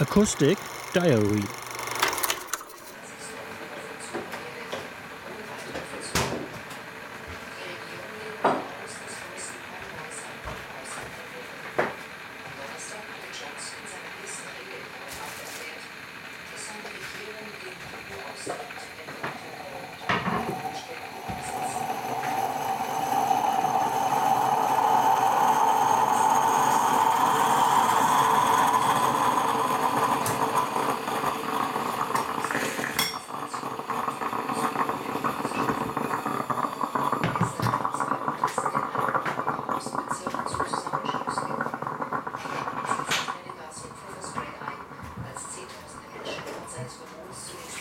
Acoustic Diary sexual abuse.